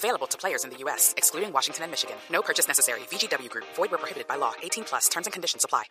Available to players in the U.S., excluding Washington and Michigan. No purchase necessary. VGW Group. Void where prohibited by law. 18 plus. Terms and conditions apply.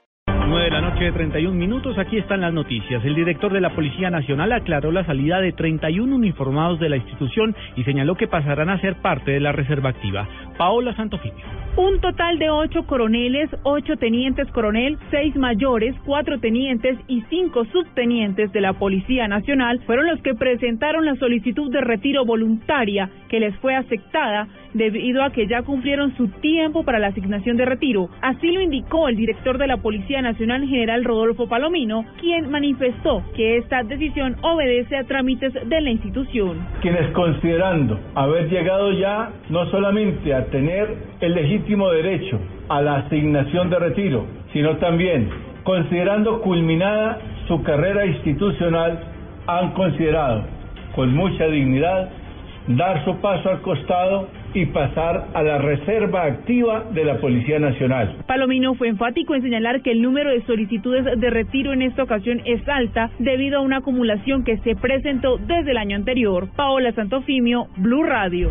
9 de la noche de 31 minutos, aquí están las noticias. El director de la Policía Nacional aclaró la salida de 31 uniformados de la institución y señaló que pasarán a ser parte de la reserva activa. Paola Santofimio. Un total de ocho coroneles, ocho tenientes coronel, seis mayores, cuatro tenientes y cinco subtenientes de la Policía Nacional fueron los que presentaron la solicitud de retiro voluntaria que les fue aceptada debido a que ya cumplieron su tiempo para la asignación de retiro. Así lo indicó el director de la Policía Nacional, general Rodolfo Palomino, quien manifestó que esta decisión obedece a trámites de la institución. Quienes considerando haber llegado ya no solamente a tener el legítimo derecho a la asignación de retiro, sino también considerando culminada su carrera institucional, han considerado con mucha dignidad dar su paso al costado y pasar a la reserva activa de la Policía Nacional. Palomino fue enfático en señalar que el número de solicitudes de retiro en esta ocasión es alta debido a una acumulación que se presentó desde el año anterior. Paola Santofimio, Blue Radio.